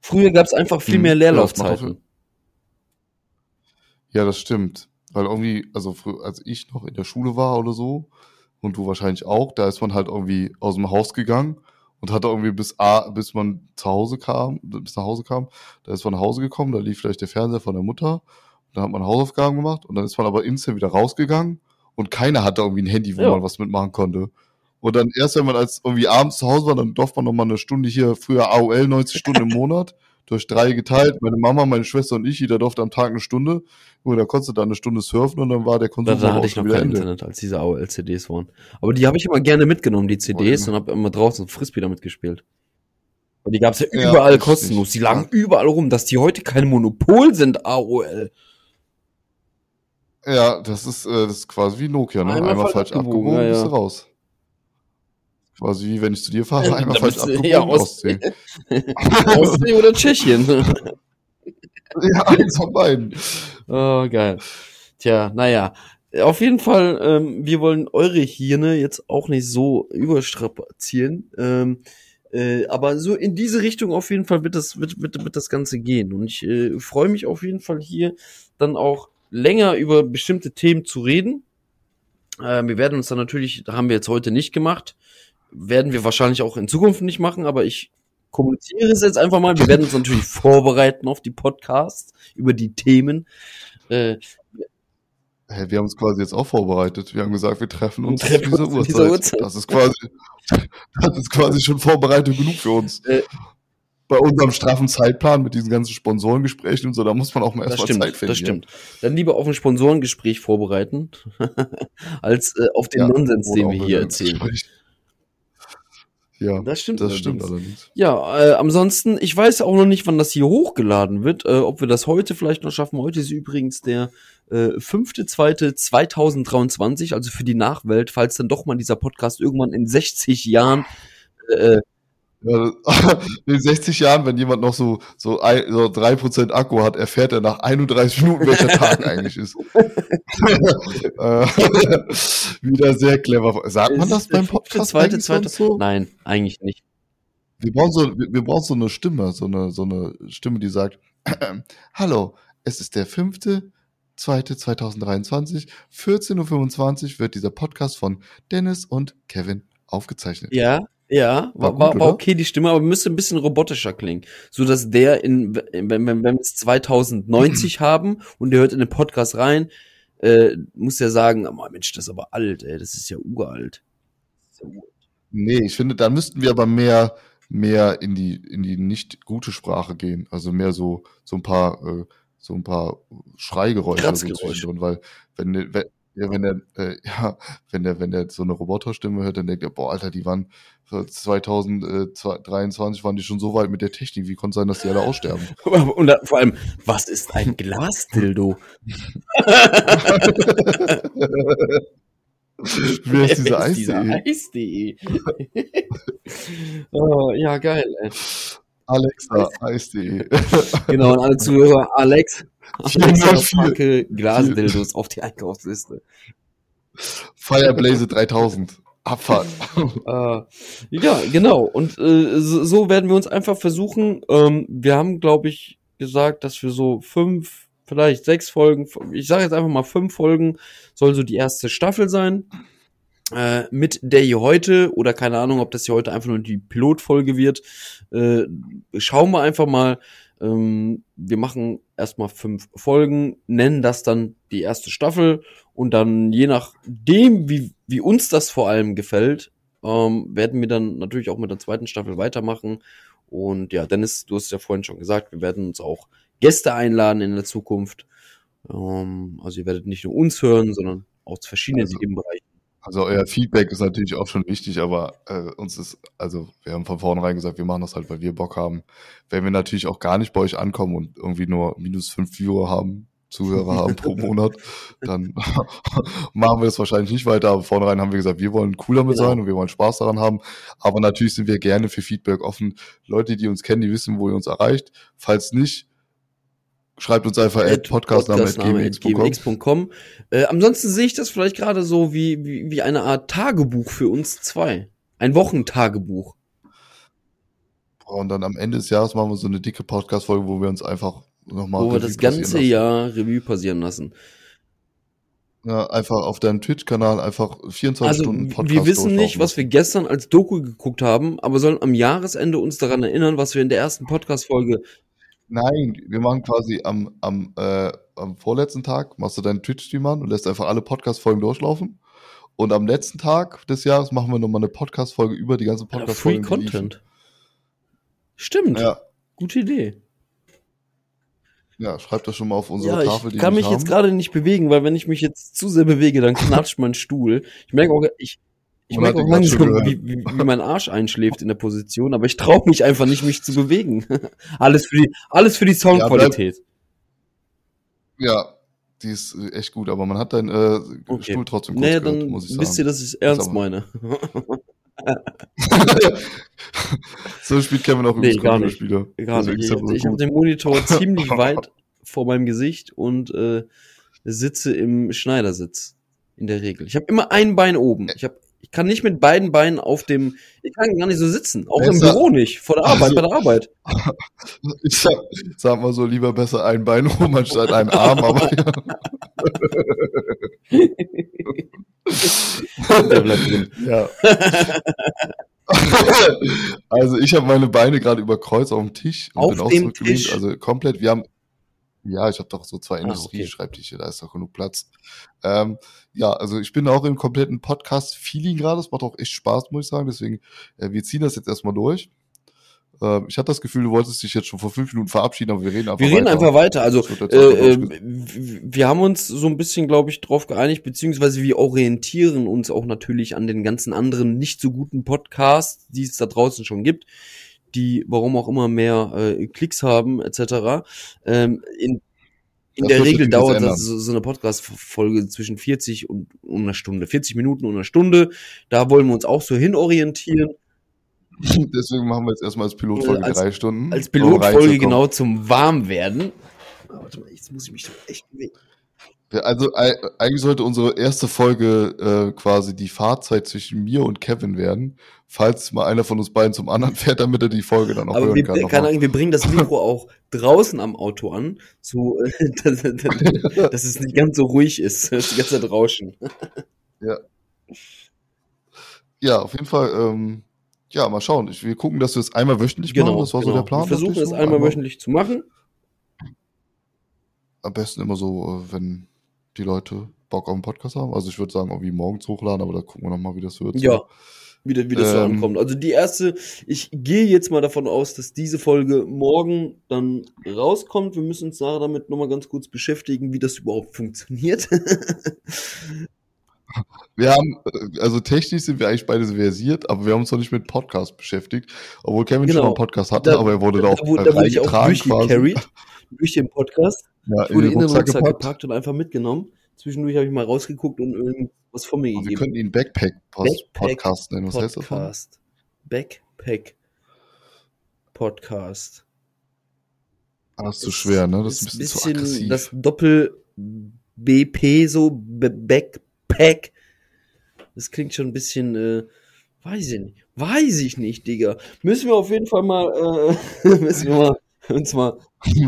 Früher gab es einfach viel Mhm. mehr das Leerlaufzeiten. Ja, das stimmt. Weil irgendwie, also frü- als ich noch in der Schule war oder so, und du wahrscheinlich auch, da ist man halt irgendwie aus dem Haus gegangen und hatte irgendwie bis A, bis man zu Hause kam, bis nach Hause kam, da ist man nach Hause gekommen, da lief vielleicht der Fernseher von der Mutter, und dann hat man Hausaufgaben gemacht und dann ist man aber instant wieder rausgegangen und keiner hatte irgendwie ein Handy, wo Ja. man was mitmachen konnte. Und dann erst, wenn man als irgendwie abends zu Hause war, dann durfte man noch mal eine Stunde hier, früher AOL, 90 Stunden im Monat, durch drei geteilt. Meine Mama, meine Schwester und ich, jeder durfte am Tag eine Stunde. Und da konntest du dann eine Stunde surfen und dann war der Da, Konsum da aber hatte auch ich noch kein Ende. Internet, als diese AOL-CDs waren. Aber die habe ich immer gerne mitgenommen, die CDs, immer. und habe immer draußen Frisbee damit gespielt. Und die gab's ja Ja, überall richtig. kostenlos. Die lagen überall rum, dass die heute kein Monopol sind, AOL. Ja, das ist, äh, das ist quasi wie Nokia, ne? Einmal Einmal, falsch abgewogen, ja, bist ja. du raus. Quasi wie wenn ich zu dir fahre, einmal Da falsch bist du- abgebogen, ja, Ostsee. Ostsee oder Tschechien. Ja, eins von beiden. Oh, geil. Tja, naja. Auf jeden Fall, ähm, wir wollen eure Hirne jetzt auch nicht so überstrapazieren. Ähm, äh, aber so in diese Richtung auf jeden Fall wird das, wird, wird, wird das Ganze gehen. Und ich äh, freue mich auf jeden Fall hier dann auch länger über bestimmte Themen zu reden. Äh, wir werden uns dann natürlich, haben wir jetzt heute nicht gemacht, werden wir wahrscheinlich auch in Zukunft nicht machen, aber ich kommuniziere es jetzt einfach mal. Wir werden uns natürlich vorbereiten auf die Podcasts über die Themen. Äh, Hey, wir haben uns quasi jetzt auch vorbereitet. Wir haben gesagt, wir treffen uns treffen dieser uns dieser Uhrzeit. Das ist quasi, das ist quasi schon Vorbereitung genug für uns. Äh. Bei unserem straffen Zeitplan mit diesen ganzen Sponsorengesprächen und so, da muss man auch mal erstmal Zeit finden. das stimmt. Dann lieber auf ein Sponsorengespräch vorbereiten, als äh, auf den Nonsens, Oder den wir hier erzählen. Gespräch. Ja, Das stimmt. das stimmt allerdings. allerdings. Ja, äh, ansonsten, ich weiß auch noch nicht, wann das hier hochgeladen wird, äh, ob wir das heute vielleicht noch schaffen. Heute ist übrigens der äh, 5.2.2023, also für die Nachwelt, falls dann doch mal dieser Podcast irgendwann in 60 Jahren äh, Ja, in 60 Jahren, wenn jemand noch so, so, ein, so 3% Akku hat, erfährt er nach 31 Minuten, welcher Tag eigentlich ist. Äh, Wieder sehr clever. Sagt man das beim Podcast zweite, zweite, so? Nein, eigentlich nicht. Wir brauchen so, wir, wir brauchen so eine Stimme, so eine, so eine Stimme, die sagt, hallo, es ist der fünfte, zweite 2023, 14.25 Uhr wird dieser Podcast von Dennis und Kevin aufgezeichnet. Ja, ja, war, War war, gut, war okay die Stimme, aber müsste ein bisschen robotischer klingen. So dass der in, wenn, wenn, wenn wir es 2090 haben und der hört in den Podcast rein, äh, muss der sagen, oh, Mensch, das ist aber alt, ey, das ist ja uralt. Das ist ja uralt. Nee, ich finde, da müssten wir aber mehr, mehr in die, in die nicht gute Sprache gehen. Also mehr so, so ein paar, äh, so ein paar Schreigeräusche so zwischendrin, weil wenn, wenn, ja, wenn der, äh, ja, wenn der, wenn der so eine Roboterstimme hört, dann denkt er, boah, Alter, die waren für 2023 waren die schon so weit mit der Technik, wie konnte es sein, dass die alle aussterben? Und da, vor allem, was ist ein Glasdildo? Wer ist dieser Wer ist dieser Eis.de? Eis.de? oh, ja, geil, ey. Alexa, Eis.de. Genau, und alle Zuhörer, Alex, Alexa, packe Glasdildos auf die Einkaufsliste. Fireblaze 3000. Abfahrt. Äh, ja, genau. Und äh, so, so werden wir uns einfach versuchen. Ähm, wir haben, glaube ich, gesagt, dass wir so fünf, vielleicht sechs Folgen, ich sage jetzt einfach mal fünf Folgen, soll so die erste Staffel sein. Äh, mit der hier heute, oder keine Ahnung, ob das hier heute einfach nur die Pilotfolge wird. Äh, schauen wir einfach mal. Ähm, wir machen erstmal fünf Folgen, nennen das dann die erste Staffel und dann je nachdem, wie, wie uns das vor allem gefällt, ähm, werden wir dann natürlich auch mit der zweiten Staffel weitermachen. Und ja, Dennis, du hast ja vorhin schon gesagt, wir werden uns auch Gäste einladen in der Zukunft. Ähm, also ihr werdet nicht nur uns hören, sondern auch zu verschiedenen Also- Themenbereichen. Also euer Feedback ist natürlich auch schon wichtig, aber äh, uns ist, also wir haben von vornherein gesagt, wir machen das halt, weil wir Bock haben. Wenn wir natürlich auch gar nicht bei euch ankommen und irgendwie nur minus fünf Viewer haben, Zuhörer haben pro Monat, dann machen wir das wahrscheinlich nicht weiter. Aber vornherein haben wir gesagt, wir wollen cool damit Genau. sein und wir wollen Spaß daran haben. Aber natürlich sind wir gerne für Feedback offen. Leute, die uns kennen, die wissen, wo ihr uns erreicht. Falls nicht, schreibt uns einfach at podcastname.gmx.com. gmx.com. Äh, ansonsten sehe ich das vielleicht gerade so wie, wie, wie eine Art Tagebuch für uns zwei. Ein Wochentagebuch. Und dann am Ende des Jahres machen wir so eine dicke Podcast-Folge, wo wir uns einfach nochmal. wo wir das ganze Jahr Revue passieren lassen. Ja, einfach auf deinem Twitch-Kanal einfach 24 Also, Stunden Podcast wir wissen nicht, was wir gestern als Doku geguckt haben, aber sollen am Jahresende uns daran erinnern, was wir in der ersten Podcast-Folge. Nein, wir machen quasi am, am, äh, am vorletzten Tag, machst du deinen Twitch-Stream an und lässt einfach alle Podcast-Folgen durchlaufen. Und am letzten Tag des Jahres machen wir nochmal eine Podcast-Folge über die ganzen Free Podcast-Folgen. liefen. Content. Stimmt. Ja, Gute Idee. ja, schreibt das schon mal auf unsere Ja, Tafel, ich kann mich haben. jetzt gerade nicht bewegen, weil wenn ich mich jetzt zu sehr bewege, dann knatscht mein Stuhl. Ich merke auch, ich, ich merke auch langsam, wie, wie, wie mein Arsch einschläft in der Position, aber ich traue mich einfach nicht, mich zu bewegen. alles für die, alles für die Soundqualität. Ja, die ist echt gut, aber man hat deinen äh, Okay. Stuhl trotzdem kurz naja, gehört, dann muss ich sagen. wisst ihr, dass ich es ernst aber- meine. so spielt Kevin auch Nee, übrigens gar nicht. Computerspiele. Gar Deswegen nicht. Ich, so ich habe den Monitor ziemlich weit vor meinem Gesicht und äh, sitze im Schneidersitz. In der Regel. Ich habe immer ein Bein oben. Ich, hab, ich kann nicht mit beiden Beinen auf dem. Ich kann gar nicht so sitzen. Auch im Besser- Büro nicht. Vor der Arbeit, Also- bei der Arbeit. Ich sag, sag mal so, lieber besser ein Bein rum anstatt ein Arm, aber Der bleibt drin. ja. also ich habe meine Beine gerade über Kreuz auf dem Tisch und Auf bin auch dem. Tisch? Also komplett, wir haben, ja, ich habe doch so zwei Ah, Industrieschreibtische, da ist doch genug Platz. Ähm, ja, also ich bin auch im kompletten Podcast-Feeling gerade, es macht auch echt Spaß, muss ich sagen, deswegen, äh, wir ziehen das jetzt erstmal durch. Ähm, ich hatte das Gefühl, du wolltest dich jetzt schon vor fünf Minuten verabschieden, aber wir reden einfach Wir reden weiter. einfach weiter. Also Das äh, äh, wir haben uns so ein bisschen, glaube ich, drauf geeinigt, beziehungsweise wir orientieren uns auch natürlich an den ganzen anderen nicht so guten Podcasts, die es da draußen schon gibt, die, warum auch immer, mehr äh, Klicks haben, etc. Ähm, in in Das der Regel dauert das so, so eine Podcast-Folge zwischen 40 und, und einer Stunde, 40 Minuten und einer Stunde. Da wollen wir uns auch so hinorientieren. Deswegen machen wir jetzt erstmal als Pilotfolge Als- drei Stunden. Als um Pilotfolge reinzukommen. genau zum Warmwerden. Ah, Warte mal, jetzt muss ich mich doch echt bewegen. Ja, Also ei- eigentlich sollte unsere erste Folge äh, quasi die Fahrzeit zwischen mir und Kevin werden, falls mal einer von uns beiden zum anderen fährt, damit er die Folge dann auch Aber hören wir, kann. nochmal. Ahnung, wir bringen das Mikro auch draußen am Auto an, so äh, dass, dass, dass es nicht ganz so ruhig ist, dass die ganze Zeit rauschen. Ja, auf jeden Fall. Ähm, ja, mal schauen. Ich, wir gucken, dass wir es einmal wöchentlich machen. Das war so der Plan. Genau, Wir versuchen es so. einmal wöchentlich zu machen. Am besten immer so, äh, wenn die Leute Bock auf einen Podcast haben. Also ich würde sagen, irgendwie morgens hochladen, aber da gucken wir nochmal, wie das wird. Ja, wie, wie das so Ähm, ankommt. Also die erste, ich gehe jetzt mal davon aus, dass diese Folge morgen dann rauskommt. Wir müssen uns nachher damit nochmal ganz kurz beschäftigen, wie das überhaupt funktioniert. Wir haben, also technisch sind wir eigentlich beide versiert, aber wir haben uns noch nicht mit Podcast beschäftigt. Obwohl Kevin schon Genau. mal einen Podcast hatte, Da- aber er wurde da, auch wurde, da wurde ich auch durchgecarried, durch den Podcast. Ja, Ich wurde in den Rucksack gepackt. gepackt und einfach mitgenommen. Zwischendurch habe ich mal rausgeguckt und irgendwas von mir Und wir gegeben. könnten ihn Backpack, Backpack Podcast nennen. Was heißt das? Podcast. Backpack Podcast. Ah, das ist zu schwer, ne? Das ist ein bisschen, zu aggressiv. das Doppel BP so Backpack. Das klingt schon ein bisschen äh, weiß ich nicht. Weiß ich nicht, Digga. Müssen wir auf jeden Fall mal äh, müssen wir mal uns mal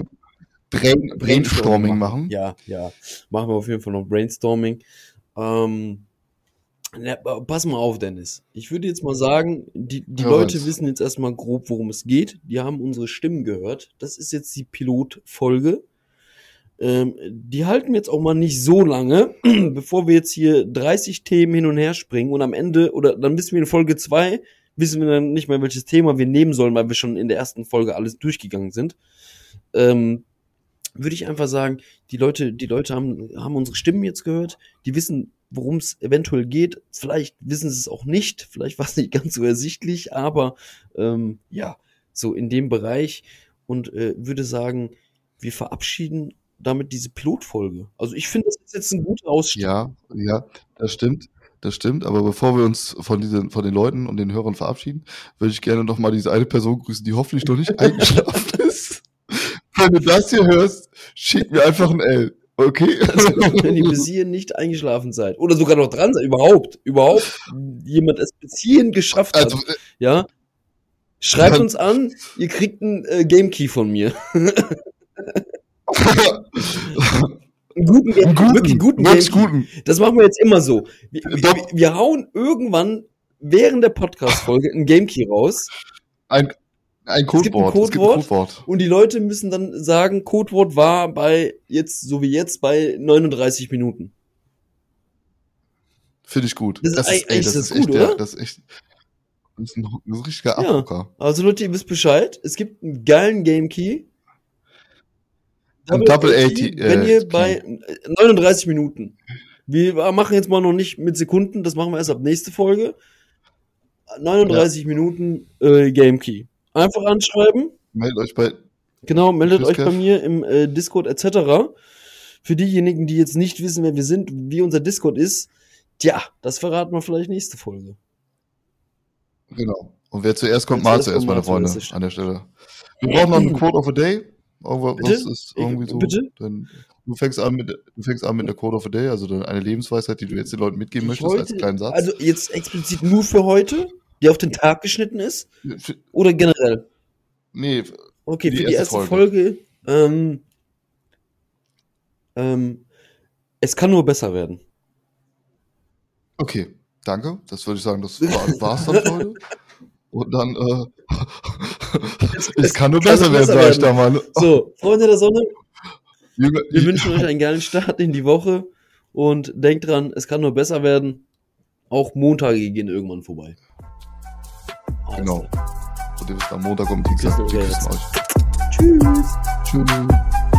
Brain, Brainstorming machen. Ja, ja. Machen wir auf jeden Fall noch Brainstorming. Ähm, ja, pass mal auf, Dennis. Ich würde jetzt mal sagen, die, die Ja, Leute was? wissen jetzt erstmal grob, worum es geht. Die haben unsere Stimmen gehört. Das ist jetzt die Pilotfolge. Ähm, die halten wir jetzt auch mal nicht so lange, bevor wir jetzt hier 30 Themen hin und her springen und am Ende, oder dann wissen wir in Folge 2, wissen wir dann nicht mehr, welches Thema wir nehmen sollen, weil wir schon in der ersten Folge alles durchgegangen sind. Ähm, würde ich einfach sagen, die Leute, die Leute haben, haben unsere Stimmen jetzt gehört, die wissen, worum es eventuell geht. Vielleicht wissen sie es auch nicht, vielleicht war es nicht ganz so ersichtlich, aber ähm, ja, so in dem Bereich und äh, würde sagen, wir verabschieden damit diese Pilotfolge. Also ich finde, das ist jetzt ein guter Ausstieg. Ja, ja, das stimmt. Das stimmt, aber bevor wir uns von diesen, von den Leuten und den Hörern verabschieden, würde ich gerne noch mal diese eine Person grüßen, die hoffentlich noch nicht eingeschlafen ist. Wenn du das hier hörst, schick mir einfach ein L. Okay? Also, wenn ihr bis hierhin nicht eingeschlafen seid oder sogar noch dran seid, überhaupt, überhaupt jemand es bis hierhin geschafft hat, Also, äh, ja, schreibt uns an, ihr kriegt einen äh, Game Key von mir. Einen guten, Game, einen guten, wirklich guten wirklich guten. Das machen wir jetzt immer so. Wir, wir, Doch. wir hauen irgendwann während der Podcast-Folge ein Game Key raus Ein, ein gibt ein Codewort. Es gibt ein Codewort. Codewort. und die Leute müssen dann sagen, Codewort war bei jetzt, so wie jetzt, bei 39 Minuten. Finde ich gut. Das ist eigentlich- ey, ist das echt, gut, der- oder? Das ist echt, das ist ein, das ist ein richtiger Ja. Abrucker. Also Leute, ihr wisst Bescheid. Es gibt einen geilen Game Key. Double A AT, Key, wenn äh, ihr bei 39 Minuten. Wir machen jetzt mal noch nicht mit Sekunden, das machen wir erst ab nächste Folge. 39 Minuten äh, Game Key. Einfach anschreiben. Meldet euch bei, Genau, meldet Tschüss, euch bei mir im äh, Discord etc. Für diejenigen, die jetzt nicht wissen, wer wir sind, wie unser Discord ist, tja, das verraten wir vielleicht nächste Folge. Genau. Und wer zuerst kommt, mal zuerst meine Freunde, an der Stelle. Wir brauchen noch einen Quote of a Day. Irgendwas Bitte? ist irgendwie so. Bitte? Dann, du, fängst an mit, du fängst an mit einer Quote of a Day, also eine Lebensweisheit, die du jetzt den Leuten mitgeben Ich möchtest, als heute- kleinen Satz. Also jetzt explizit nur für heute, die auf den Tag geschnitten ist? Oder generell? nee, Okay, Die für die erste erste Folge. ähm, ähm, es kann nur besser werden. okay, danke. Das würde ich sagen, das war, war's dann heute. Und dann, äh, Es- es, es kann nur kann besser werden, besser sag ich da mal. So, Freunde der Sonne, wir wünschen euch einen geilen Start in die Woche und denkt dran, es kann nur besser werden. Auch Montage gehen irgendwann vorbei. Genau. Und ihr wisst, am Montag kommt küssen euch. Tschüss. Tschüss.